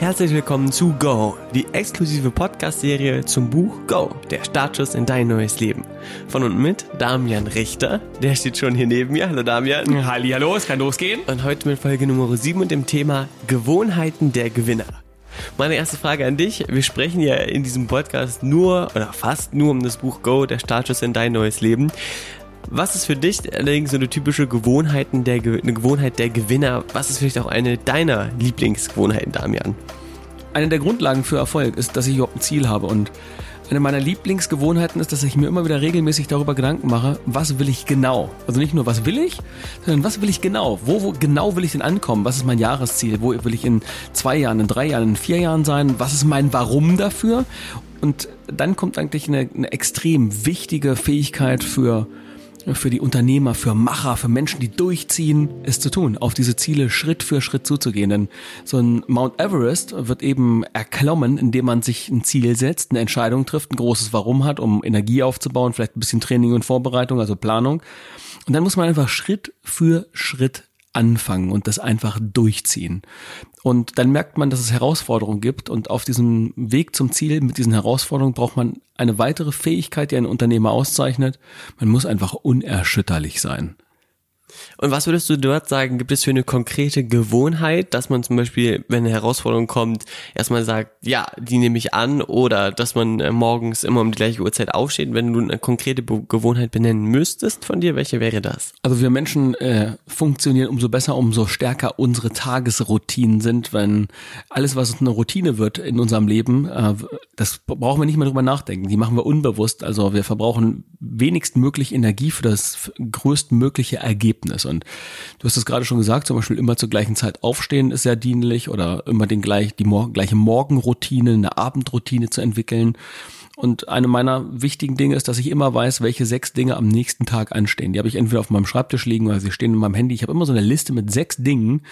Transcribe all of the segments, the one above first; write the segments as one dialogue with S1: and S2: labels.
S1: Herzlich willkommen zu Go, die exklusive Podcast-Serie zum Buch Go, der Startschuss in dein neues Leben. Von und mit Damian Richter, der steht schon hier neben mir. Hallo Damian.
S2: Halli, hallo, es kann losgehen.
S1: Und heute mit Folge Nummer 7 und dem Thema Gewohnheiten der Gewinner. Meine erste Frage an dich. Wir sprechen ja in diesem Podcast nur oder fast nur um das Buch Go, der Startschuss in dein neues Leben. Was ist für dich allerdings so eine typische Gewohnheiten der, eine Gewohnheit der Gewinner? Was ist vielleicht auch eine deiner Lieblingsgewohnheiten, Damian?
S2: Eine der Grundlagen für Erfolg ist, dass ich überhaupt ein Ziel habe und eine meiner Lieblingsgewohnheiten ist, dass ich mir immer wieder regelmäßig darüber Gedanken mache, was will ich genau? Also nicht nur, was will ich, sondern was will ich genau? Wo, wo genau will ich denn ankommen? Was ist mein Jahresziel? Wo will ich in zwei Jahren, in drei Jahren, in vier Jahren sein? Was ist mein Warum dafür? Und dann kommt eigentlich eine, eine extrem wichtige Fähigkeit für für die Unternehmer, für Macher, für Menschen, die durchziehen, es zu tun, auf diese Ziele Schritt für Schritt zuzugehen. Denn so ein Mount Everest wird eben erklommen, indem man sich ein Ziel setzt, eine Entscheidung trifft, ein großes Warum hat, um Energie aufzubauen, vielleicht ein bisschen Training und Vorbereitung, also Planung. Und dann muss man einfach Schritt für Schritt anfangen und das einfach durchziehen. Und dann merkt man, dass es Herausforderungen gibt und auf diesem Weg zum Ziel mit diesen Herausforderungen braucht man eine weitere Fähigkeit, die einen Unternehmer auszeichnet. Man muss einfach unerschütterlich sein.
S1: Und was würdest du dort sagen, gibt es für eine konkrete Gewohnheit, dass man zum Beispiel, wenn eine Herausforderung kommt, erstmal sagt, ja, die nehme ich an oder dass man äh, morgens immer um die gleiche Uhrzeit aufsteht, wenn du eine konkrete Be Gewohnheit benennen müsstest von dir, welche wäre das?
S2: Also wir Menschen äh, funktionieren umso besser, umso stärker unsere Tagesroutinen sind, wenn alles, was eine Routine wird in unserem Leben, äh, das brauchen wir nicht mehr drüber nachdenken, die machen wir unbewusst, also wir verbrauchen wenigstmöglich Energie für das größtmögliche Ergebnis. Und du hast es gerade schon gesagt, zum Beispiel immer zur gleichen Zeit aufstehen ist sehr dienlich oder immer den gleich, die mor gleiche Morgenroutine, eine Abendroutine zu entwickeln. Und eine meiner wichtigen Dinge ist, dass ich immer weiß, welche sechs Dinge am nächsten Tag anstehen. Die habe ich entweder auf meinem Schreibtisch liegen oder sie stehen in meinem Handy. Ich habe immer so eine Liste mit sechs Dingen,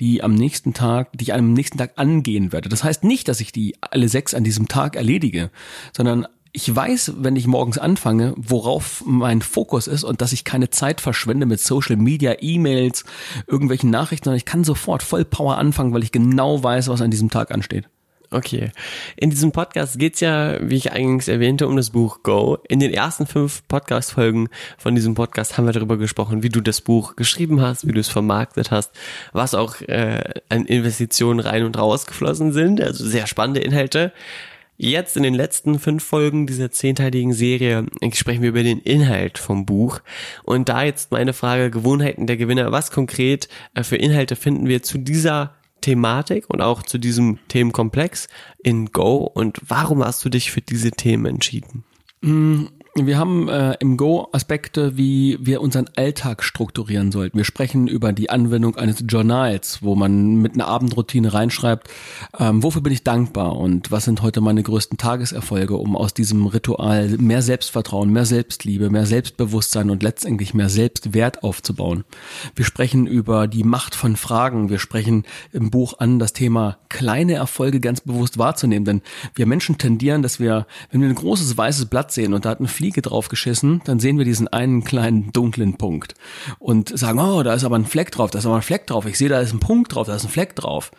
S2: die am nächsten Tag, die ich am nächsten Tag angehen werde. Das heißt nicht, dass ich die alle sechs an diesem Tag erledige, sondern ich weiß, wenn ich morgens anfange, worauf mein Fokus ist und dass ich keine Zeit verschwende mit Social Media, E-Mails, irgendwelchen Nachrichten, sondern ich kann sofort voll Power anfangen, weil ich genau weiß, was an diesem Tag ansteht.
S1: Okay. In diesem Podcast geht's ja, wie ich eingangs erwähnte, um das Buch Go. In den ersten fünf Podcast-Folgen von diesem Podcast haben wir darüber gesprochen, wie du das Buch geschrieben hast, wie du es vermarktet hast, was auch äh, an Investitionen rein und raus geflossen sind. Also sehr spannende Inhalte. Jetzt in den letzten fünf Folgen dieser zehnteiligen Serie sprechen wir über den Inhalt vom Buch. Und da jetzt meine Frage, Gewohnheiten der Gewinner, was konkret äh, für Inhalte finden wir zu dieser Thematik und auch zu diesem Themenkomplex in Go und warum hast du dich für diese Themen entschieden?
S2: Wir haben äh, im Go Aspekte, wie wir unseren Alltag strukturieren sollten. Wir sprechen über die Anwendung eines Journals, wo man mit einer Abendroutine reinschreibt, ähm, wofür bin ich dankbar und was sind heute meine größten Tageserfolge, um aus diesem Ritual mehr Selbstvertrauen, mehr Selbstliebe, mehr Selbstbewusstsein und letztendlich mehr Selbstwert aufzubauen. Wir sprechen über die Macht von Fragen. Wir sprechen im Buch an, das Thema kleine Erfolge ganz bewusst wahrzunehmen, denn wir Menschen tendieren, dass wir, wenn wir ein großes weißes Blatt sehen und da hat ein Fliege drauf geschissen, dann sehen wir diesen einen kleinen dunklen Punkt und sagen, oh, da ist aber ein Fleck drauf, da ist aber ein Fleck drauf. Ich sehe, da ist ein Punkt drauf, da ist ein Fleck drauf.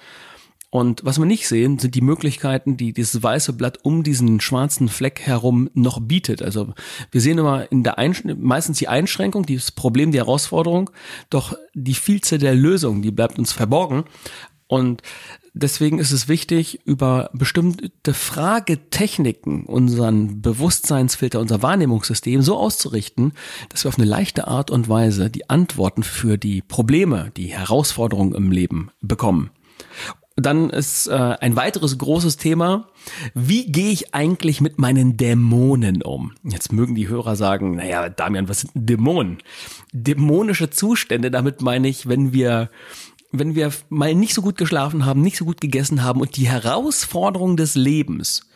S2: Und was wir nicht sehen, sind die Möglichkeiten, die dieses weiße Blatt um diesen schwarzen Fleck herum noch bietet. Also wir sehen immer in der Einsch meistens die Einschränkung, das Problem, die Herausforderung, doch die Vielzahl der Lösungen, die bleibt uns verborgen. Und deswegen ist es wichtig, über bestimmte Fragetechniken unseren Bewusstseinsfilter, unser Wahrnehmungssystem so auszurichten, dass wir auf eine leichte Art und Weise die Antworten für die Probleme, die Herausforderungen im Leben bekommen. Dann ist äh, ein weiteres großes Thema, wie gehe ich eigentlich mit meinen Dämonen um? Jetzt mögen die Hörer sagen, naja, Damian, was sind Dämonen? Dämonische Zustände, damit meine ich, wenn wir wenn wir mal nicht so gut geschlafen haben, nicht so gut gegessen haben und die Herausforderung des Lebens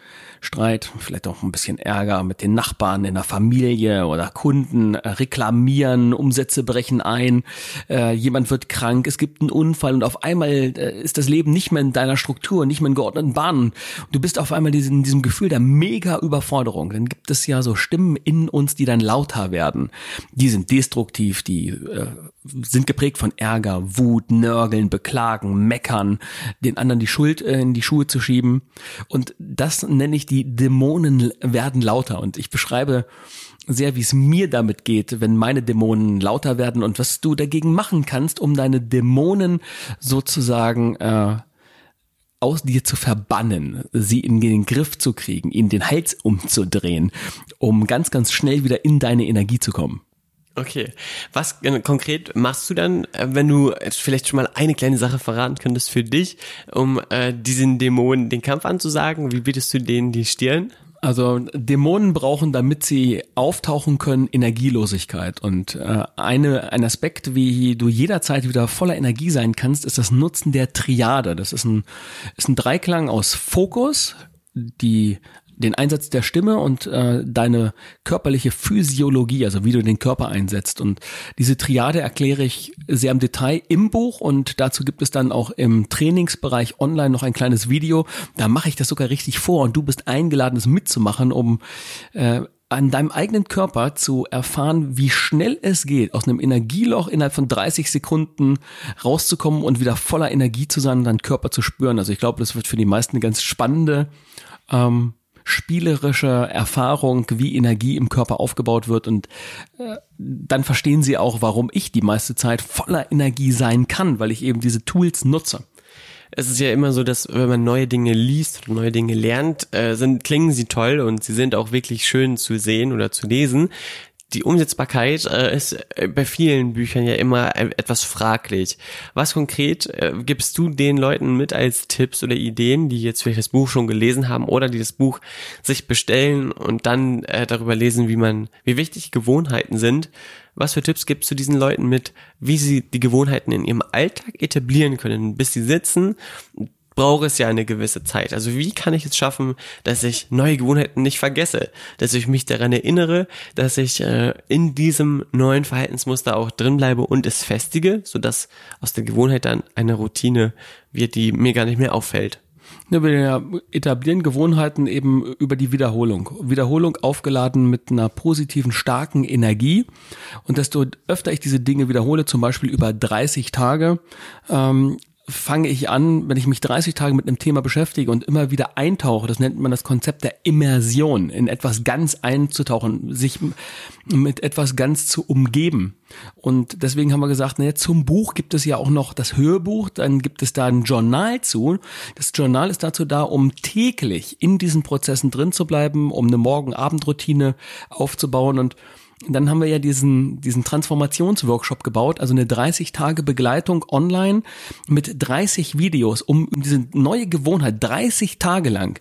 S2: Streit, vielleicht auch ein bisschen Ärger mit den Nachbarn in der Familie oder Kunden, äh, reklamieren, Umsätze brechen ein, äh, jemand wird krank, es gibt einen Unfall und auf einmal äh, ist das Leben nicht mehr in deiner Struktur, nicht mehr in geordneten Bahnen. Du bist auf einmal in diesem Gefühl der mega Überforderung. Dann gibt es ja so Stimmen in uns, die dann lauter werden. Die sind destruktiv, die äh, sind geprägt von Ärger, Wut, Nörgeln, Beklagen, Meckern, den anderen die Schuld äh, in die Schuhe zu schieben. Und das nenne ich die Dämonen werden lauter. Und ich beschreibe sehr, wie es mir damit geht, wenn meine Dämonen lauter werden und was du dagegen machen kannst, um deine Dämonen sozusagen äh, aus dir zu verbannen, sie in den Griff zu kriegen, ihnen den Hals umzudrehen, um ganz, ganz schnell wieder in deine Energie zu kommen.
S1: Okay. Was konkret machst du dann, äh, wenn du vielleicht schon mal eine kleine Sache verraten könntest für dich, um äh, diesen Dämonen den Kampf anzusagen? Wie bietest du denen die Stirn?
S2: Also Dämonen brauchen, damit sie auftauchen können, Energielosigkeit. Und äh, eine, ein Aspekt, wie du jederzeit wieder voller Energie sein kannst, ist das Nutzen der Triade. Das ist ein, ist ein Dreiklang aus Fokus, die den Einsatz der Stimme und äh, deine körperliche Physiologie, also wie du den Körper einsetzt. Und diese Triade erkläre ich sehr im Detail im Buch und dazu gibt es dann auch im Trainingsbereich online noch ein kleines Video. Da mache ich das sogar richtig vor und du bist eingeladen, es mitzumachen, um äh, an deinem eigenen Körper zu erfahren, wie schnell es geht, aus einem Energieloch innerhalb von 30 Sekunden rauszukommen und wieder voller Energie zu sein und deinen Körper zu spüren. Also ich glaube, das wird für die meisten eine ganz spannende ähm, spielerische Erfahrung, wie Energie im Körper aufgebaut wird und äh, dann verstehen sie auch, warum ich die meiste Zeit voller Energie sein kann, weil ich eben diese Tools nutze.
S1: Es ist ja immer so, dass wenn man neue Dinge liest neue Dinge lernt, äh, sind, klingen sie toll und sie sind auch wirklich schön zu sehen oder zu lesen die Umsetzbarkeit äh, ist äh, bei vielen Büchern ja immer etwas fraglich. Was konkret äh, gibst du den Leuten mit als Tipps oder Ideen, die jetzt vielleicht das Buch schon gelesen haben oder die das Buch sich bestellen und dann äh, darüber lesen, wie man, wie wichtig Gewohnheiten sind? Was für Tipps gibst du diesen Leuten mit, wie sie die Gewohnheiten in ihrem Alltag etablieren können, bis sie sitzen, brauche es ja eine gewisse Zeit. Also wie kann ich es schaffen, dass ich neue Gewohnheiten nicht vergesse, dass ich mich daran erinnere, dass ich äh, in diesem neuen Verhaltensmuster auch drin bleibe und es festige, sodass aus der Gewohnheit dann eine Routine wird, die mir gar nicht mehr auffällt.
S2: Ja, wir etablieren Gewohnheiten eben über die Wiederholung. Wiederholung aufgeladen mit einer positiven, starken Energie. Und desto öfter ich diese Dinge wiederhole, zum Beispiel über 30 Tage, ähm, fange ich an, wenn ich mich 30 Tage mit einem Thema beschäftige und immer wieder eintauche, das nennt man das Konzept der Immersion, in etwas ganz einzutauchen, sich mit etwas ganz zu umgeben. Und deswegen haben wir gesagt, naja, zum Buch gibt es ja auch noch das Hörbuch, dann gibt es da ein Journal zu. Das Journal ist dazu da, um täglich in diesen Prozessen drin zu bleiben, um eine Morgen-Abend-Routine aufzubauen und dann haben wir ja diesen, diesen Transformationsworkshop gebaut, also eine 30 Tage Begleitung online mit 30 Videos, um diese neue Gewohnheit 30 Tage lang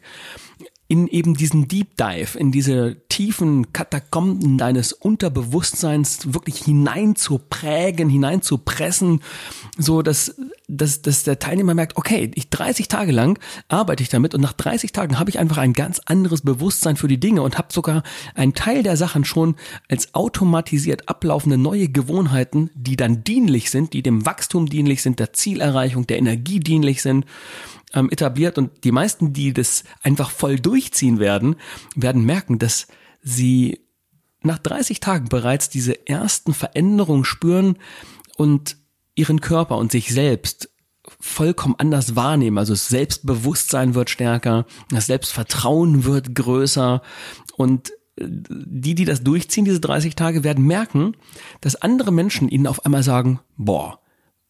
S2: in eben diesen Deep Dive, in diese tiefen Katakomben deines Unterbewusstseins wirklich hinein zu prägen, hinein zu pressen, so dass, dass, dass der Teilnehmer merkt, okay, ich 30 Tage lang arbeite ich damit und nach 30 Tagen habe ich einfach ein ganz anderes Bewusstsein für die Dinge und habe sogar einen Teil der Sachen schon als automatisiert ablaufende neue Gewohnheiten, die dann dienlich sind, die dem Wachstum dienlich sind, der Zielerreichung, der Energie dienlich sind ähm, etabliert und die meisten, die das einfach voll durchziehen werden, werden merken, dass sie nach 30 Tagen bereits diese ersten Veränderungen spüren und ihren Körper und sich selbst vollkommen anders wahrnehmen. Also das Selbstbewusstsein wird stärker, das Selbstvertrauen wird größer und äh, die, die das durchziehen, diese 30 Tage, werden merken, dass andere Menschen ihnen auf einmal sagen, boah,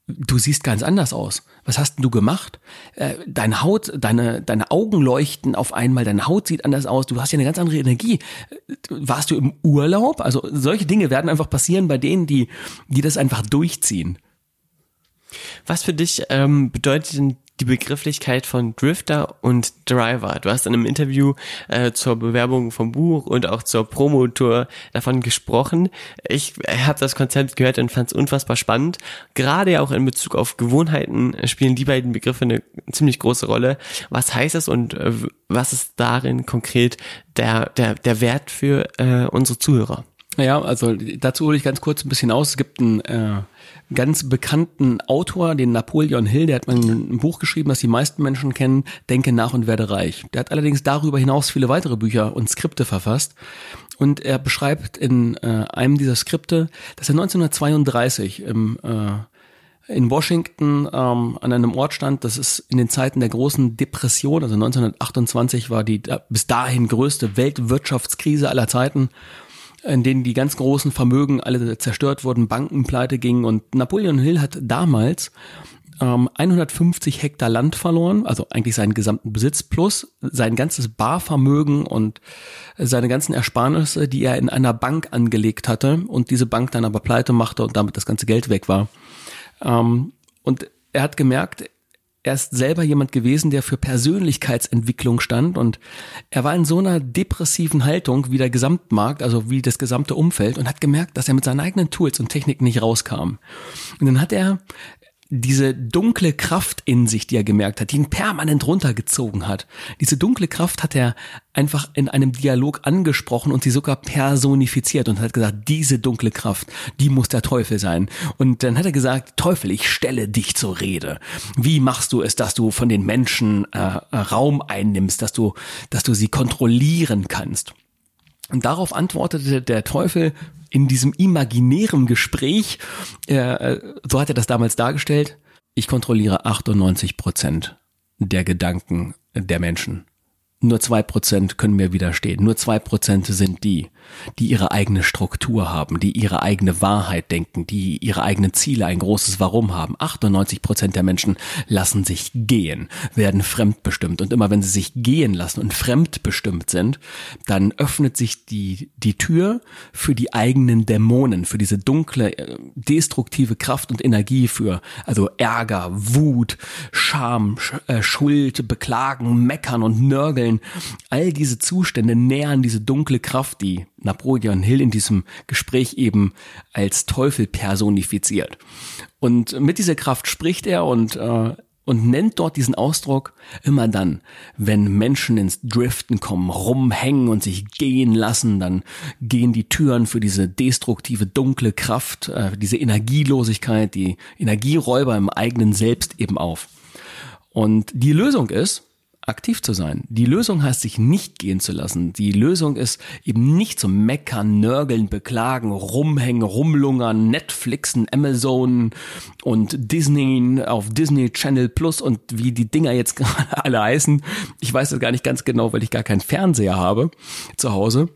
S2: du siehst ganz anders aus. Was hast denn du gemacht? Äh, deine Haut, deine, deine Augen leuchten auf einmal, deine Haut sieht anders aus, du hast ja eine ganz andere Energie. Äh, warst du im Urlaub? Also solche Dinge werden einfach passieren bei denen, die, die das einfach durchziehen.
S1: Was für dich ähm, bedeutet denn die Begrifflichkeit von Drifter und Driver. Du hast in einem Interview äh, zur Bewerbung vom Buch und auch zur Promotour davon gesprochen. Ich habe das Konzept gehört und fand es unfassbar spannend. Gerade auch in Bezug auf Gewohnheiten spielen die beiden Begriffe eine ziemlich große Rolle. Was heißt es und äh, was ist darin konkret der, der, der Wert für äh, unsere Zuhörer?
S2: Ja, also dazu hole ich ganz kurz ein bisschen aus. Es gibt einen äh, ganz bekannten Autor, den Napoleon Hill, der hat mal ein Buch geschrieben, das die meisten Menschen kennen, Denke nach und werde reich. Der hat allerdings darüber hinaus viele weitere Bücher und Skripte verfasst. Und er beschreibt in äh, einem dieser Skripte, dass er 1932 im äh, in Washington ähm, an einem Ort stand, das ist in den Zeiten der großen Depression, also 1928 war die bis dahin größte Weltwirtschaftskrise aller Zeiten in denen die ganz großen Vermögen alle zerstört wurden, Banken pleite gingen und Napoleon Hill hat damals ähm, 150 Hektar Land verloren, also eigentlich seinen gesamten Besitz plus sein ganzes Barvermögen und seine ganzen Ersparnisse, die er in einer Bank angelegt hatte und diese Bank dann aber pleite machte und damit das ganze Geld weg war. Ähm, und er hat gemerkt, er ist selber jemand gewesen, der für Persönlichkeitsentwicklung stand und er war in so einer depressiven Haltung wie der Gesamtmarkt, also wie das gesamte Umfeld und hat gemerkt, dass er mit seinen eigenen Tools und Techniken nicht rauskam. Und dann hat er diese dunkle Kraft in sich, die er gemerkt hat, die ihn permanent runtergezogen hat. Diese dunkle Kraft hat er einfach in einem Dialog angesprochen und sie sogar personifiziert und hat gesagt, diese dunkle Kraft, die muss der Teufel sein. Und dann hat er gesagt, Teufel, ich stelle dich zur Rede. Wie machst du es, dass du von den Menschen äh, Raum einnimmst, dass du, dass du sie kontrollieren kannst? Und darauf antwortete der Teufel in diesem imaginären Gespräch, äh, so hat er das damals dargestellt, ich kontrolliere 98 Prozent der Gedanken der Menschen. Nur zwei Prozent können mir widerstehen. Nur zwei Prozent sind die, die ihre eigene Struktur haben, die ihre eigene Wahrheit denken, die ihre eigenen Ziele, ein großes Warum haben. 98 Prozent der Menschen lassen sich gehen, werden fremdbestimmt. Und immer wenn sie sich gehen lassen und fremdbestimmt sind, dann öffnet sich die, die Tür für die eigenen Dämonen, für diese dunkle, äh, destruktive Kraft und Energie für, also Ärger, Wut, Scham, äh, Schuld, Beklagen, Meckern und Nörgeln vorstellen, all diese Zustände nähern diese dunkle Kraft, die Napoleon Hill in diesem Gespräch eben als Teufel personifiziert. Und mit dieser Kraft spricht er und äh, und nennt dort diesen Ausdruck immer dann, wenn Menschen ins Driften kommen, rumhängen und sich gehen lassen, dann gehen die Türen für diese destruktive, dunkle Kraft, äh, diese Energielosigkeit, die Energieräuber im eigenen Selbst eben auf. Und die Lösung ist, aktiv zu sein. Die Lösung heißt, sich nicht gehen zu lassen. Die Lösung ist eben nicht zu meckern, nörgeln, beklagen, rumhängen, rumlungern, Netflixen, Amazon und Disney auf Disney Channel Plus und wie die Dinger jetzt gerade alle heißen. Ich weiß das gar nicht ganz genau, weil ich gar keinen Fernseher habe zu Hause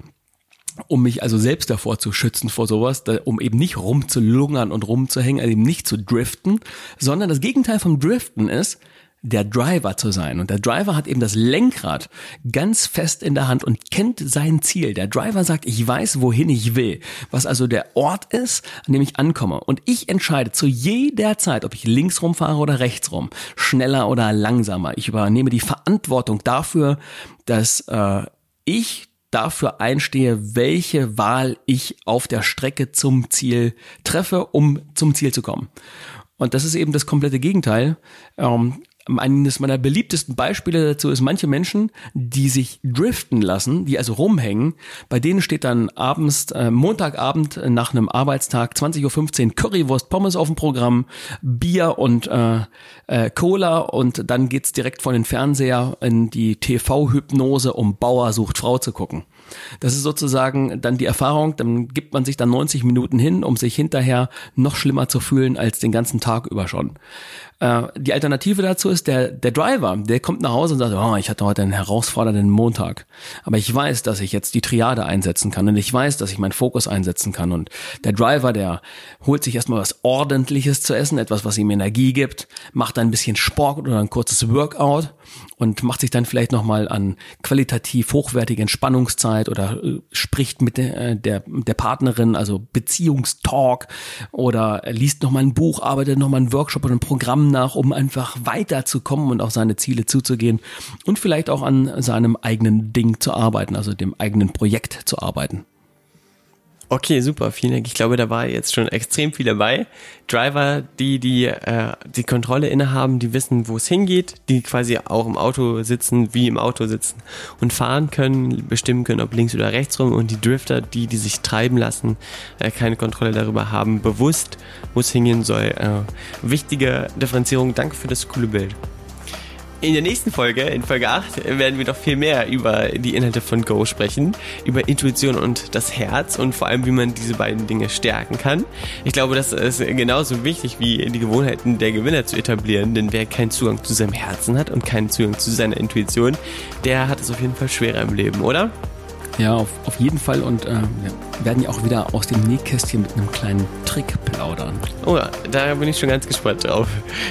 S2: um mich also selbst davor zu schützen vor sowas, da, um eben nicht rumzulungern und rumzuhängen, also eben nicht zu driften, sondern das Gegenteil vom Driften ist, der Driver zu sein. Und der Driver hat eben das Lenkrad ganz fest in der Hand und kennt sein Ziel. Der Driver sagt, ich weiß, wohin ich will, was also der Ort ist, an dem ich ankomme. Und ich entscheide zu jeder Zeit, ob ich links rumfahre oder rechts rum, schneller oder langsamer. Ich übernehme die Verantwortung dafür, dass äh, ich dafür einstehe, welche Wahl ich auf der Strecke zum Ziel treffe, um zum Ziel zu kommen. Und das ist eben das komplette Gegenteil. Ähm, eines meiner beliebtesten Beispiele dazu ist manche Menschen, die sich driften lassen, die also rumhängen. Bei denen steht dann abends, äh, Montagabend nach einem Arbeitstag 20.15 Uhr Currywurst Pommes auf dem Programm, Bier und äh, äh, Cola und dann geht's direkt von den Fernseher in die TV-Hypnose, um Bauer sucht Frau zu gucken. Das ist sozusagen dann die Erfahrung, dann gibt man sich dann 90 Minuten hin, um sich hinterher noch schlimmer zu fühlen als den ganzen Tag über schon. Äh, die Alternative dazu ist der, der Driver, der kommt nach Hause und sagt, oh, ich hatte heute einen herausfordernden Montag. Aber ich weiß, dass ich jetzt die Triade einsetzen kann und ich weiß, dass ich meinen Fokus einsetzen kann. Und der Driver, der holt sich erstmal was Ordentliches zu essen, etwas, was ihm Energie gibt, macht ein bisschen Sport oder ein kurzes Workout und macht sich dann vielleicht nochmal an qualitativ hochwertige Entspannungszeit oder äh, spricht mit der, äh, der, der Partnerin, also Beziehungstalk oder liest nochmal ein Buch, arbeitet nochmal ein Workshop oder ein Programm nach, um einfach weiterzukommen und auf seine Ziele zuzugehen und vielleicht auch an seinem eigenen Ding zu arbeiten, also dem eigenen Projekt zu arbeiten.
S1: Okay, super, vielen Dank. Ich glaube, da war jetzt schon extrem viel dabei. Driver, die die äh, die Kontrolle innehaben, die wissen, wo es hingeht, die quasi auch im Auto sitzen, wie im Auto sitzen und fahren können, bestimmen können, ob links oder rechts rum. Und die Drifter, die die sich treiben lassen, äh, keine Kontrolle darüber haben, bewusst, wo es hingehen soll. Äh, wichtige Differenzierung. Danke für das coole Bild. In der nächsten Folge, in Folge 8, werden wir noch viel mehr über die Inhalte von Go sprechen, über Intuition und das Herz und vor allem, wie man diese beiden Dinge stärken kann. Ich glaube, das ist genauso wichtig wie die Gewohnheiten der Gewinner zu etablieren, denn wer keinen Zugang zu seinem Herzen hat und keinen Zugang zu seiner Intuition, der hat es auf jeden Fall schwerer im Leben, oder?
S2: Ja, auf, auf jeden Fall. Und äh, wir werden ja auch wieder aus dem Nähkästchen mit einem kleinen Trick plaudern.
S1: Oh ja, da bin ich schon ganz gespannt drauf.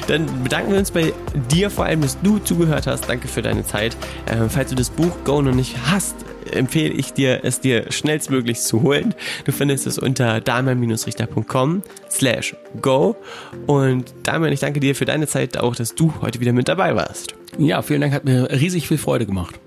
S1: Dann bedanken wir uns bei dir vor allem, dass du zugehört hast. Danke für deine Zeit. Äh, falls du das Buch Go noch nicht hast, empfehle ich dir, es dir schnellstmöglich zu holen. Du findest es unter damian-richter.com slash go. Und Damian, ich danke dir für deine Zeit, auch dass du heute wieder mit dabei warst.
S2: Ja, vielen Dank, hat mir riesig viel Freude gemacht.